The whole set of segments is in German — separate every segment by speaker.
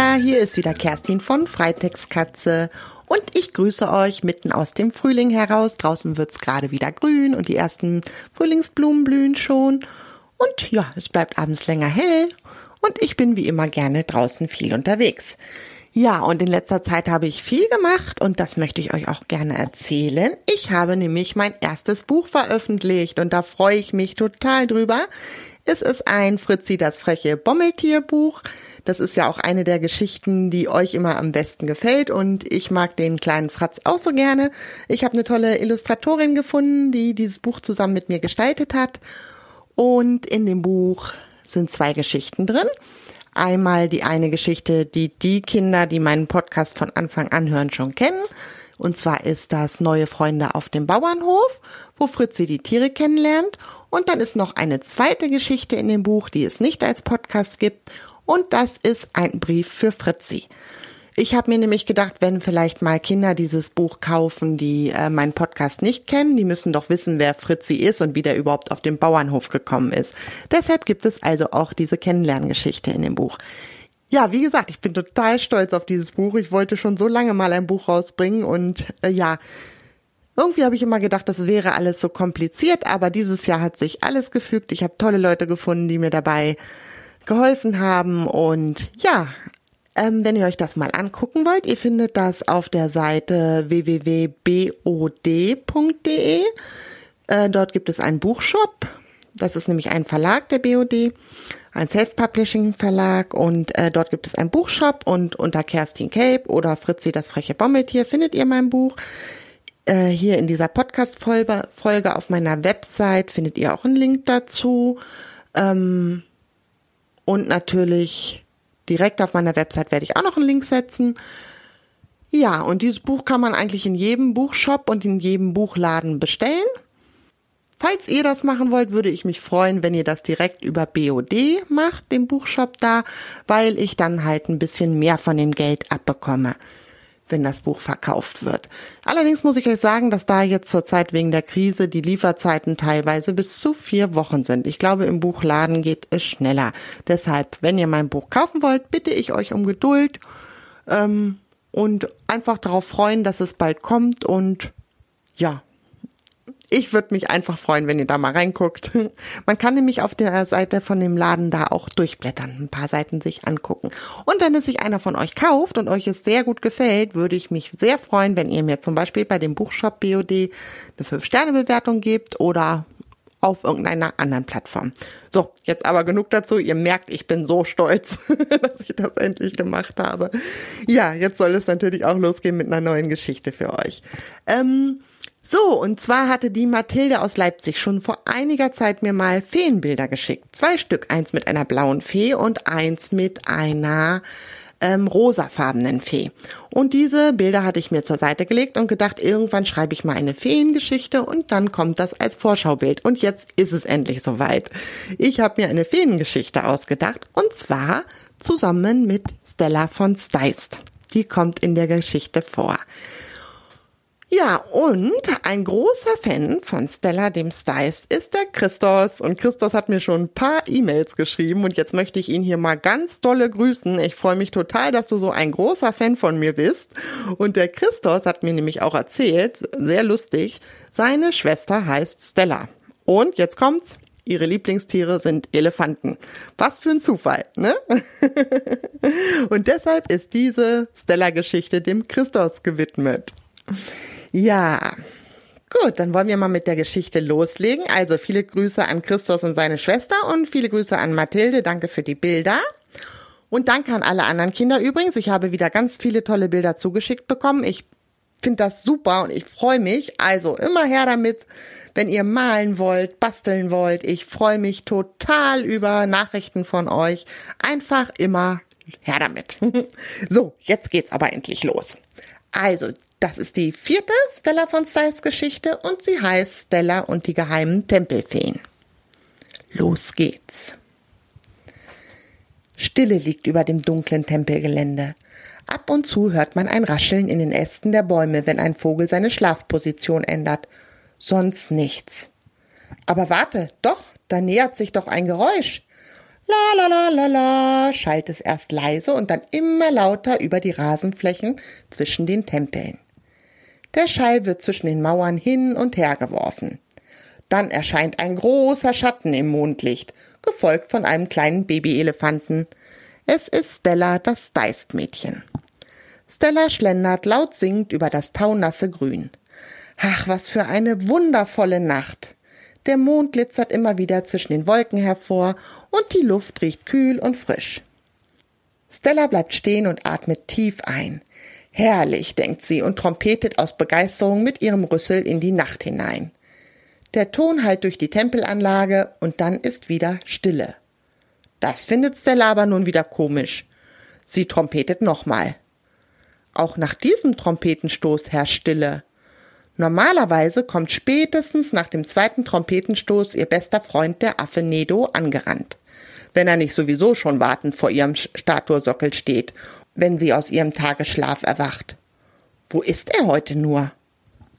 Speaker 1: Kinder, hier ist wieder Kerstin von Freitextkatze und ich grüße euch mitten aus dem Frühling heraus. Draußen wird's gerade wieder grün und die ersten Frühlingsblumen blühen schon. Und ja, es bleibt abends länger hell und ich bin wie immer gerne draußen viel unterwegs. Ja, und in letzter Zeit habe ich viel gemacht und das möchte ich euch auch gerne erzählen. Ich habe nämlich mein erstes Buch veröffentlicht und da freue ich mich total drüber. Es ist ein Fritzi das freche Bommeltierbuch. Das ist ja auch eine der Geschichten, die euch immer am besten gefällt und ich mag den kleinen Fratz auch so gerne. Ich habe eine tolle Illustratorin gefunden, die dieses Buch zusammen mit mir gestaltet hat und in dem Buch sind zwei Geschichten drin. Einmal die eine Geschichte, die die Kinder, die meinen Podcast von Anfang an hören, schon kennen. Und zwar ist das Neue Freunde auf dem Bauernhof, wo Fritzi die Tiere kennenlernt. Und dann ist noch eine zweite Geschichte in dem Buch, die es nicht als Podcast gibt. Und das ist ein Brief für Fritzi. Ich habe mir nämlich gedacht, wenn vielleicht mal Kinder dieses Buch kaufen, die äh, meinen Podcast nicht kennen, die müssen doch wissen, wer Fritzi ist und wie der überhaupt auf den Bauernhof gekommen ist. Deshalb gibt es also auch diese Kennenlerngeschichte in dem Buch. Ja, wie gesagt, ich bin total stolz auf dieses Buch. Ich wollte schon so lange mal ein Buch rausbringen und äh, ja, irgendwie habe ich immer gedacht, das wäre alles so kompliziert, aber dieses Jahr hat sich alles gefügt. Ich habe tolle Leute gefunden, die mir dabei geholfen haben und ja, ähm, wenn ihr euch das mal angucken wollt, ihr findet das auf der Seite www.bod.de. Äh, dort gibt es einen Buchshop. Das ist nämlich ein Verlag der BOD, ein Self-Publishing-Verlag und äh, dort gibt es einen Buchshop und unter Kerstin Cape oder Fritzi das freche Bommeltier findet ihr mein Buch. Äh, hier in dieser Podcast-Folge Folge auf meiner Website findet ihr auch einen Link dazu. Ähm, und natürlich direkt auf meiner Website werde ich auch noch einen Link setzen. Ja, und dieses Buch kann man eigentlich in jedem Buchshop und in jedem Buchladen bestellen. Falls ihr das machen wollt, würde ich mich freuen, wenn ihr das direkt über BOD macht, dem Buchshop da, weil ich dann halt ein bisschen mehr von dem Geld abbekomme wenn das Buch verkauft wird. Allerdings muss ich euch sagen, dass da jetzt zurzeit wegen der Krise die Lieferzeiten teilweise bis zu vier Wochen sind. Ich glaube, im Buchladen geht es schneller. Deshalb, wenn ihr mein Buch kaufen wollt, bitte ich euch um Geduld ähm, und einfach darauf freuen, dass es bald kommt und ja, ich würde mich einfach freuen, wenn ihr da mal reinguckt. Man kann nämlich auf der Seite von dem Laden da auch durchblättern, ein paar Seiten sich angucken. Und wenn es sich einer von euch kauft und euch es sehr gut gefällt, würde ich mich sehr freuen, wenn ihr mir zum Beispiel bei dem Buchshop BOD eine 5-Sterne-Bewertung gebt oder auf irgendeiner anderen Plattform. So, jetzt aber genug dazu. Ihr merkt, ich bin so stolz, dass ich das endlich gemacht habe. Ja, jetzt soll es natürlich auch losgehen mit einer neuen Geschichte für euch. Ähm, so, und zwar hatte die Mathilde aus Leipzig schon vor einiger Zeit mir mal Feenbilder geschickt. Zwei Stück, eins mit einer blauen Fee und eins mit einer ähm, rosafarbenen Fee. Und diese Bilder hatte ich mir zur Seite gelegt und gedacht, irgendwann schreibe ich mal eine Feengeschichte und dann kommt das als Vorschaubild. Und jetzt ist es endlich soweit. Ich habe mir eine Feengeschichte ausgedacht und zwar zusammen mit Stella von Steist. Die kommt in der Geschichte vor. Ja, und ein großer Fan von Stella dem Stice ist der Christos. Und Christos hat mir schon ein paar E-Mails geschrieben und jetzt möchte ich ihn hier mal ganz dolle grüßen. Ich freue mich total, dass du so ein großer Fan von mir bist. Und der Christos hat mir nämlich auch erzählt, sehr lustig, seine Schwester heißt Stella. Und jetzt kommt's. Ihre Lieblingstiere sind Elefanten. Was für ein Zufall, ne? und deshalb ist diese Stella-Geschichte dem Christos gewidmet. Ja. Gut, dann wollen wir mal mit der Geschichte loslegen. Also viele Grüße an Christus und seine Schwester und viele Grüße an Mathilde. Danke für die Bilder. Und danke an alle anderen Kinder übrigens. Ich habe wieder ganz viele tolle Bilder zugeschickt bekommen. Ich finde das super und ich freue mich. Also immer her damit, wenn ihr malen wollt, basteln wollt. Ich freue mich total über Nachrichten von euch. Einfach immer her damit. so, jetzt geht's aber endlich los. Also, das ist die vierte Stella von Styles Geschichte und sie heißt Stella und die geheimen Tempelfeen. Los geht's. Stille liegt über dem dunklen Tempelgelände. Ab und zu hört man ein Rascheln in den Ästen der Bäume, wenn ein Vogel seine Schlafposition ändert. Sonst nichts. Aber warte, doch, da nähert sich doch ein Geräusch. La la la la la, schallt es erst leise und dann immer lauter über die Rasenflächen zwischen den Tempeln. Der Schall wird zwischen den Mauern hin und her geworfen. Dann erscheint ein großer Schatten im Mondlicht, gefolgt von einem kleinen Babyelefanten. Es ist Stella, das Deist-Mädchen. Stella schlendert laut singend über das taunasse Grün. Ach, was für eine wundervolle Nacht. Der Mond glitzert immer wieder zwischen den Wolken hervor und die Luft riecht kühl und frisch. Stella bleibt stehen und atmet tief ein. Herrlich, denkt sie und trompetet aus Begeisterung mit ihrem Rüssel in die Nacht hinein. Der Ton hallt durch die Tempelanlage und dann ist wieder Stille. Das findet Stella aber nun wieder komisch. Sie trompetet nochmal. Auch nach diesem Trompetenstoß herrscht Stille. Normalerweise kommt spätestens nach dem zweiten Trompetenstoß ihr bester Freund der Affe Nedo angerannt, wenn er nicht sowieso schon wartend vor ihrem Statuesockel steht, wenn sie aus ihrem Tagesschlaf erwacht. Wo ist er heute nur?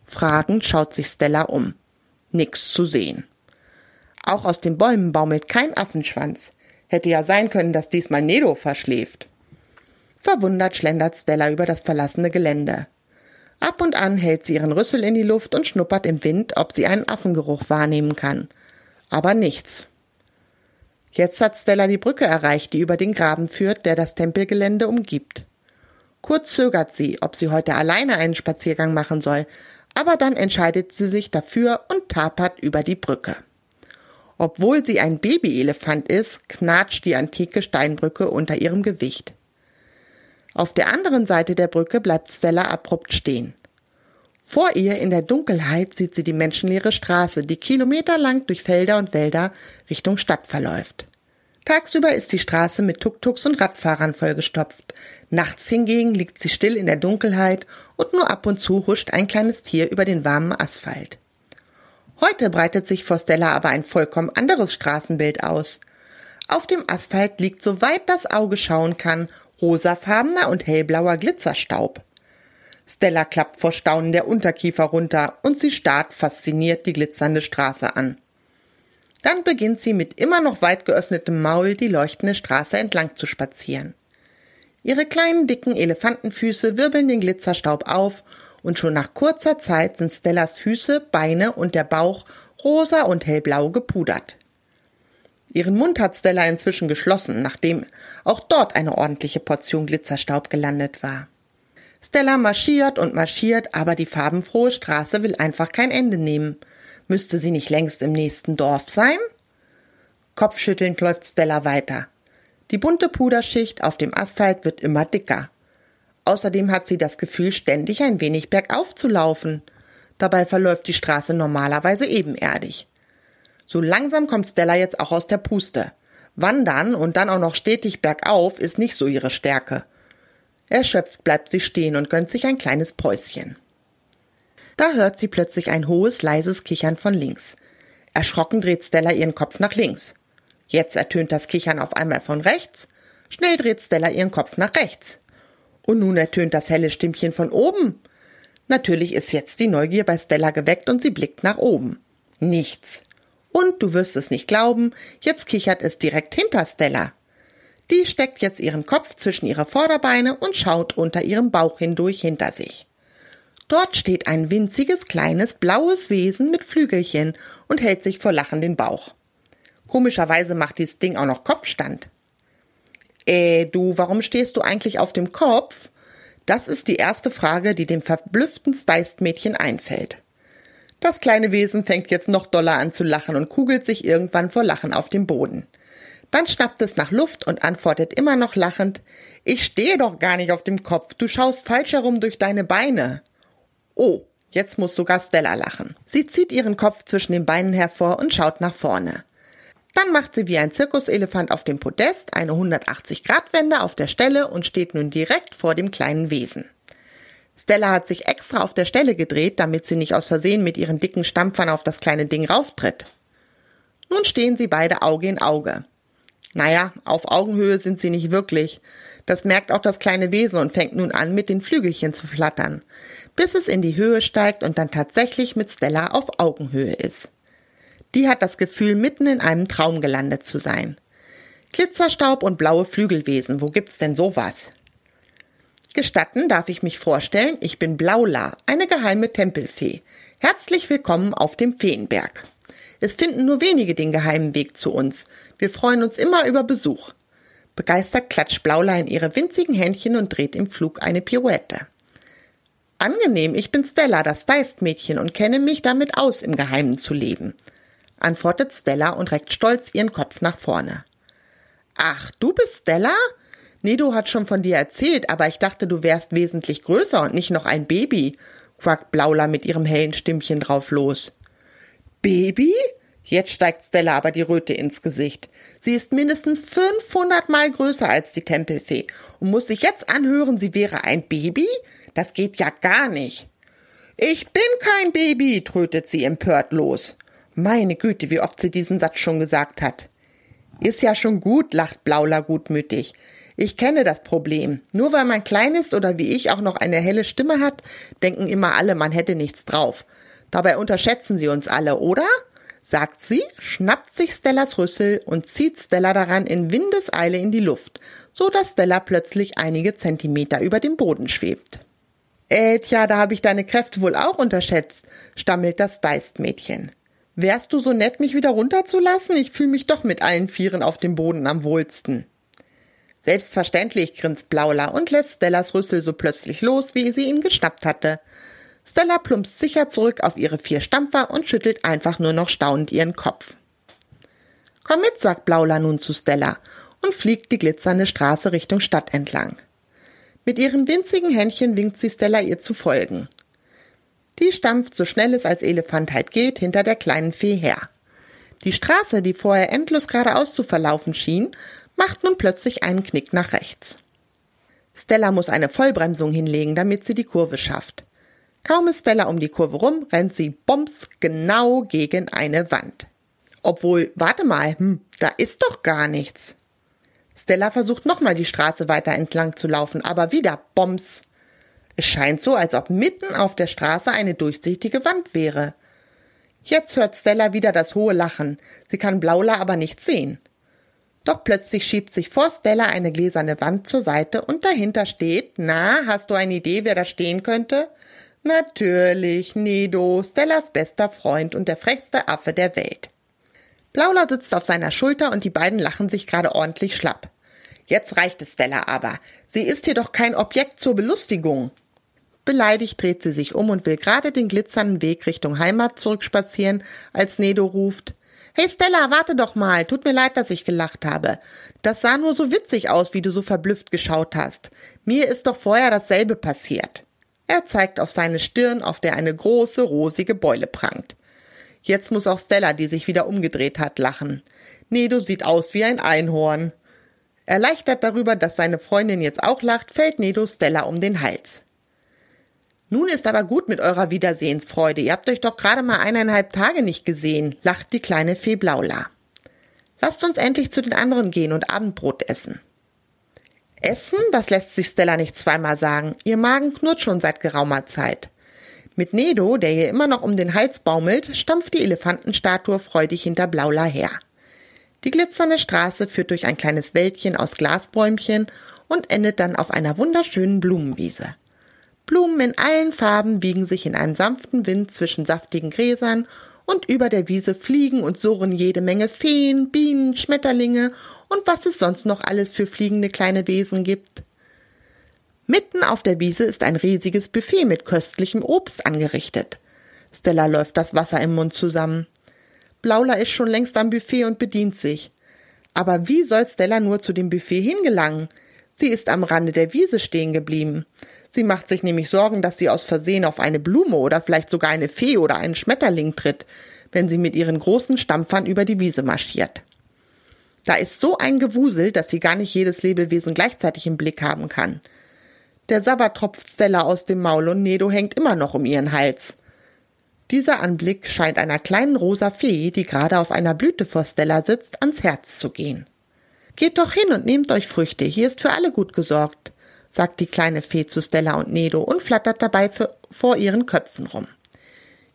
Speaker 1: Fragend schaut sich Stella um. Nix zu sehen. Auch aus den Bäumen baumelt kein Affenschwanz. Hätte ja sein können, dass diesmal Nedo verschläft. Verwundert schlendert Stella über das verlassene Gelände. Ab und an hält sie ihren Rüssel in die Luft und schnuppert im Wind, ob sie einen Affengeruch wahrnehmen kann. Aber nichts. Jetzt hat Stella die Brücke erreicht, die über den Graben führt, der das Tempelgelände umgibt. Kurz zögert sie, ob sie heute alleine einen Spaziergang machen soll, aber dann entscheidet sie sich dafür und tapert über die Brücke. Obwohl sie ein Babyelefant ist, knatscht die antike Steinbrücke unter ihrem Gewicht. Auf der anderen Seite der Brücke bleibt Stella abrupt stehen. Vor ihr in der Dunkelheit sieht sie die menschenleere Straße, die kilometerlang durch Felder und Wälder Richtung Stadt verläuft. Tagsüber ist die Straße mit Tuk-Tuks und Radfahrern vollgestopft. Nachts hingegen liegt sie still in der Dunkelheit und nur ab und zu huscht ein kleines Tier über den warmen Asphalt. Heute breitet sich vor Stella aber ein vollkommen anderes Straßenbild aus. Auf dem Asphalt liegt, soweit das Auge schauen kann, rosafarbener und hellblauer Glitzerstaub. Stella klappt vor Staunen der Unterkiefer runter und sie starrt fasziniert die glitzernde Straße an. Dann beginnt sie mit immer noch weit geöffnetem Maul die leuchtende Straße entlang zu spazieren. Ihre kleinen dicken Elefantenfüße wirbeln den Glitzerstaub auf und schon nach kurzer Zeit sind Stellas Füße, Beine und der Bauch rosa und hellblau gepudert. Ihren Mund hat Stella inzwischen geschlossen, nachdem auch dort eine ordentliche Portion Glitzerstaub gelandet war. Stella marschiert und marschiert, aber die farbenfrohe Straße will einfach kein Ende nehmen. Müsste sie nicht längst im nächsten Dorf sein? Kopfschüttelnd läuft Stella weiter. Die bunte Puderschicht auf dem Asphalt wird immer dicker. Außerdem hat sie das Gefühl, ständig ein wenig bergauf zu laufen. Dabei verläuft die Straße normalerweise ebenerdig. So langsam kommt Stella jetzt auch aus der Puste. Wandern und dann auch noch stetig bergauf ist nicht so ihre Stärke. Erschöpft bleibt sie stehen und gönnt sich ein kleines Päuschen. Da hört sie plötzlich ein hohes, leises Kichern von links. Erschrocken dreht Stella ihren Kopf nach links. Jetzt ertönt das Kichern auf einmal von rechts. Schnell dreht Stella ihren Kopf nach rechts. Und nun ertönt das helle Stimmchen von oben. Natürlich ist jetzt die Neugier bei Stella geweckt und sie blickt nach oben. Nichts. Und du wirst es nicht glauben, jetzt kichert es direkt hinter Stella. Die steckt jetzt ihren Kopf zwischen ihre Vorderbeine und schaut unter ihrem Bauch hindurch hinter sich. Dort steht ein winziges, kleines, blaues Wesen mit Flügelchen und hält sich vor Lachen den Bauch. Komischerweise macht dieses Ding auch noch Kopfstand. Äh, du, warum stehst du eigentlich auf dem Kopf? Das ist die erste Frage, die dem verblüfften Steist-Mädchen einfällt. Das kleine Wesen fängt jetzt noch doller an zu lachen und kugelt sich irgendwann vor Lachen auf dem Boden. Dann schnappt es nach Luft und antwortet immer noch lachend, ich stehe doch gar nicht auf dem Kopf, du schaust falsch herum durch deine Beine. Oh, jetzt muss sogar Stella lachen. Sie zieht ihren Kopf zwischen den Beinen hervor und schaut nach vorne. Dann macht sie wie ein Zirkuselefant auf dem Podest eine 180-Grad-Wende auf der Stelle und steht nun direkt vor dem kleinen Wesen. Stella hat sich extra auf der Stelle gedreht, damit sie nicht aus Versehen mit ihren dicken Stampfern auf das kleine Ding rauftritt. Nun stehen sie beide Auge in Auge. Naja, auf Augenhöhe sind sie nicht wirklich. Das merkt auch das kleine Wesen und fängt nun an, mit den Flügelchen zu flattern, bis es in die Höhe steigt und dann tatsächlich mit Stella auf Augenhöhe ist. Die hat das Gefühl, mitten in einem Traum gelandet zu sein. Glitzerstaub und blaue Flügelwesen, wo gibt's denn sowas? Gestatten darf ich mich vorstellen, ich bin Blaula, eine geheime Tempelfee. Herzlich willkommen auf dem Feenberg. Es finden nur wenige den geheimen Weg zu uns. Wir freuen uns immer über Besuch. Begeistert klatscht Blaula in ihre winzigen Händchen und dreht im Flug eine Pirouette. Angenehm, ich bin Stella, das Deist-Mädchen und kenne mich damit aus, im Geheimen zu leben, antwortet Stella und reckt stolz ihren Kopf nach vorne. Ach, du bist Stella? Nedo hat schon von dir erzählt, aber ich dachte, du wärst wesentlich größer und nicht noch ein Baby, quackt Blaula mit ihrem hellen Stimmchen drauf los. Baby? Jetzt steigt Stella aber die Röte ins Gesicht. Sie ist mindestens 500 Mal größer als die Tempelfee und muss sich jetzt anhören, sie wäre ein Baby? Das geht ja gar nicht. Ich bin kein Baby, trötet sie empört los. Meine Güte, wie oft sie diesen Satz schon gesagt hat. Ist ja schon gut, lacht Blaula gutmütig. Ich kenne das Problem. Nur weil man klein ist oder wie ich auch noch eine helle Stimme hat, denken immer alle, man hätte nichts drauf. Dabei unterschätzen sie uns alle, oder? sagt sie, schnappt sich Stellas Rüssel und zieht Stella daran in Windeseile in die Luft, so dass Stella plötzlich einige Zentimeter über dem Boden schwebt. Äh, tja, da habe ich deine Kräfte wohl auch unterschätzt, stammelt das Deist-Mädchen. Wärst du so nett, mich wieder runterzulassen? Ich fühle mich doch mit allen Vieren auf dem Boden am wohlsten. Selbstverständlich, grinst Blaula und lässt Stellas Rüssel so plötzlich los, wie sie ihn geschnappt hatte. Stella plumpst sicher zurück auf ihre vier Stampfer und schüttelt einfach nur noch staunend ihren Kopf. Komm mit, sagt Blaula nun zu Stella und fliegt die glitzernde Straße Richtung Stadt entlang. Mit ihren winzigen Händchen winkt sie Stella ihr zu folgen. Die stampft so schnell es als Elefant halt geht hinter der kleinen Fee her. Die Straße, die vorher endlos geradeaus zu verlaufen schien, macht nun plötzlich einen Knick nach rechts. Stella muss eine Vollbremsung hinlegen, damit sie die Kurve schafft. Kaum ist Stella um die Kurve rum, rennt sie bombs genau gegen eine Wand. Obwohl, warte mal, hm, da ist doch gar nichts. Stella versucht nochmal die Straße weiter entlang zu laufen, aber wieder Bombs. Es scheint so, als ob mitten auf der Straße eine durchsichtige Wand wäre. Jetzt hört Stella wieder das hohe Lachen. Sie kann Blaula aber nicht sehen. Doch plötzlich schiebt sich vor Stella eine gläserne Wand zur Seite und dahinter steht, na, hast du eine Idee, wer da stehen könnte? Natürlich, Nedo, Stellas bester Freund und der frechste Affe der Welt. Blaula sitzt auf seiner Schulter und die beiden lachen sich gerade ordentlich schlapp. Jetzt reicht es Stella aber. Sie ist hier doch kein Objekt zur Belustigung. Beleidigt dreht sie sich um und will gerade den glitzernden Weg Richtung Heimat zurückspazieren, als Nedo ruft. Hey Stella, warte doch mal. Tut mir leid, dass ich gelacht habe. Das sah nur so witzig aus, wie du so verblüfft geschaut hast. Mir ist doch vorher dasselbe passiert. Er zeigt auf seine Stirn, auf der eine große, rosige Beule prangt. Jetzt muss auch Stella, die sich wieder umgedreht hat, lachen. Nedo sieht aus wie ein Einhorn. Erleichtert darüber, dass seine Freundin jetzt auch lacht, fällt Nedo Stella um den Hals. Nun ist aber gut mit eurer Wiedersehensfreude. Ihr habt euch doch gerade mal eineinhalb Tage nicht gesehen, lacht die kleine Fee Blaula. Lasst uns endlich zu den anderen gehen und Abendbrot essen. Essen, das lässt sich Stella nicht zweimal sagen. Ihr Magen knurrt schon seit geraumer Zeit. Mit Nedo, der ihr immer noch um den Hals baumelt, stampft die Elefantenstatue freudig hinter Blaula her. Die glitzernde Straße führt durch ein kleines Wäldchen aus Glasbäumchen und endet dann auf einer wunderschönen Blumenwiese. Blumen in allen Farben wiegen sich in einem sanften Wind zwischen saftigen Gräsern und über der Wiese fliegen und surren jede Menge Feen, Bienen, Schmetterlinge und was es sonst noch alles für fliegende kleine Wesen gibt. Mitten auf der Wiese ist ein riesiges Buffet mit köstlichem Obst angerichtet. Stella läuft das Wasser im Mund zusammen. Blaula ist schon längst am Buffet und bedient sich. Aber wie soll Stella nur zu dem Buffet hingelangen? Sie ist am Rande der Wiese stehen geblieben. Sie macht sich nämlich Sorgen, dass sie aus Versehen auf eine Blume oder vielleicht sogar eine Fee oder einen Schmetterling tritt, wenn sie mit ihren großen Stampfern über die Wiese marschiert. Da ist so ein Gewusel, dass sie gar nicht jedes Lebewesen gleichzeitig im Blick haben kann. Der Sabber tropft Stella aus dem Maul und Nedo hängt immer noch um ihren Hals. Dieser Anblick scheint einer kleinen rosa Fee, die gerade auf einer Blüte vor Stella sitzt, ans Herz zu gehen. Geht doch hin und nehmt euch Früchte, hier ist für alle gut gesorgt, sagt die kleine Fee zu Stella und Nedo und flattert dabei für, vor ihren Köpfen rum.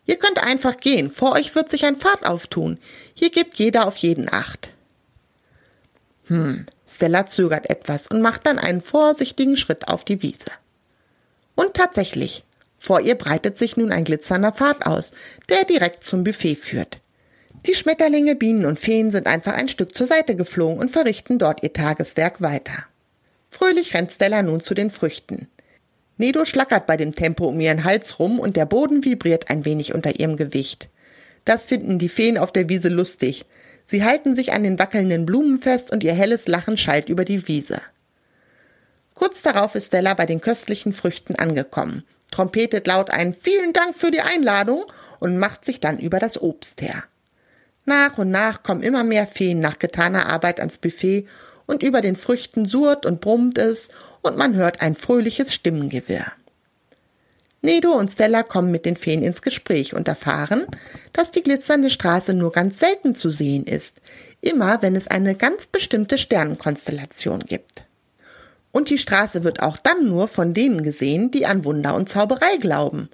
Speaker 1: Ihr könnt einfach gehen, vor euch wird sich ein Pfad auftun, hier gibt jeder auf jeden Acht. Hm, Stella zögert etwas und macht dann einen vorsichtigen Schritt auf die Wiese. Und tatsächlich, vor ihr breitet sich nun ein glitzernder Pfad aus, der direkt zum Buffet führt. Die Schmetterlinge, Bienen und Feen sind einfach ein Stück zur Seite geflogen und verrichten dort ihr Tageswerk weiter. Fröhlich rennt Stella nun zu den Früchten. Nedo schlackert bei dem Tempo um ihren Hals rum und der Boden vibriert ein wenig unter ihrem Gewicht. Das finden die Feen auf der Wiese lustig. Sie halten sich an den wackelnden Blumen fest und ihr helles Lachen schallt über die Wiese. Kurz darauf ist Stella bei den köstlichen Früchten angekommen, trompetet laut ein Vielen Dank für die Einladung und macht sich dann über das Obst her. Nach und nach kommen immer mehr Feen nach getaner Arbeit ans Buffet und über den Früchten surrt und brummt es und man hört ein fröhliches Stimmengewirr. Nedo und Stella kommen mit den Feen ins Gespräch und erfahren, dass die glitzernde Straße nur ganz selten zu sehen ist, immer wenn es eine ganz bestimmte Sternenkonstellation gibt. Und die Straße wird auch dann nur von denen gesehen, die an Wunder und Zauberei glauben.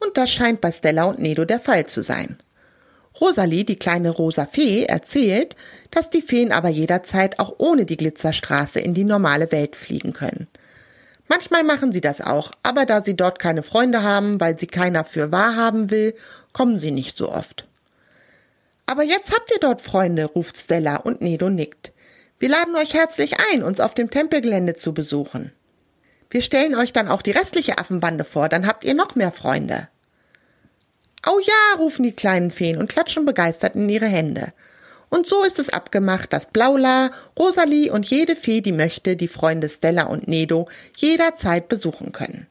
Speaker 1: Und das scheint bei Stella und Nedo der Fall zu sein. Rosalie, die kleine rosa Fee, erzählt, dass die Feen aber jederzeit auch ohne die Glitzerstraße in die normale Welt fliegen können. Manchmal machen sie das auch, aber da sie dort keine Freunde haben, weil sie keiner für wahr haben will, kommen sie nicht so oft. Aber jetzt habt ihr dort Freunde, ruft Stella und Nedo nickt. Wir laden euch herzlich ein, uns auf dem Tempelgelände zu besuchen. Wir stellen euch dann auch die restliche Affenbande vor, dann habt ihr noch mehr Freunde. Au ja, rufen die kleinen Feen und klatschen begeistert in ihre Hände. Und so ist es abgemacht, dass Blaula, Rosalie und jede Fee, die möchte, die Freunde Stella und Nedo jederzeit besuchen können.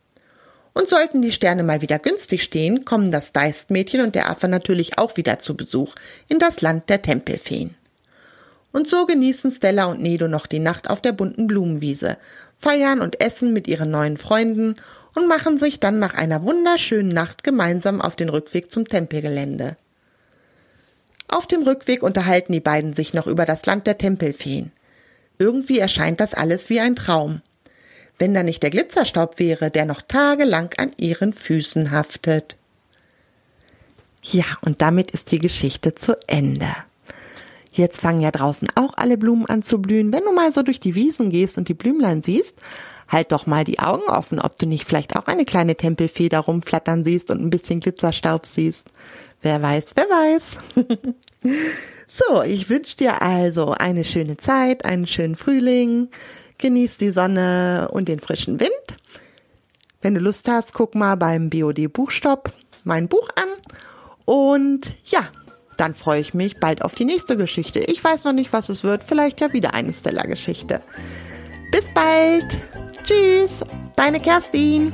Speaker 1: Und sollten die Sterne mal wieder günstig stehen, kommen das Deistmädchen und der Affe natürlich auch wieder zu Besuch in das Land der Tempelfeen. Und so genießen Stella und Nedo noch die Nacht auf der bunten Blumenwiese, feiern und essen mit ihren neuen Freunden und machen sich dann nach einer wunderschönen Nacht gemeinsam auf den Rückweg zum Tempelgelände. Auf dem Rückweg unterhalten die beiden sich noch über das Land der Tempelfeen. Irgendwie erscheint das alles wie ein Traum. Wenn da nicht der Glitzerstaub wäre, der noch tagelang an ihren Füßen haftet. Ja, und damit ist die Geschichte zu Ende. Jetzt fangen ja draußen auch alle Blumen an zu blühen. Wenn du mal so durch die Wiesen gehst und die Blümlein siehst, halt doch mal die Augen offen, ob du nicht vielleicht auch eine kleine Tempelfeder rumflattern siehst und ein bisschen Glitzerstaub siehst. Wer weiß, wer weiß. so, ich wünsche dir also eine schöne Zeit, einen schönen Frühling. Genieß die Sonne und den frischen Wind. Wenn du Lust hast, guck mal beim BOD Buchstopp mein Buch an. Und ja, dann freue ich mich bald auf die nächste Geschichte. Ich weiß noch nicht, was es wird. Vielleicht ja wieder eine Stella-Geschichte. Bis bald. Tschüss. Deine Kerstin.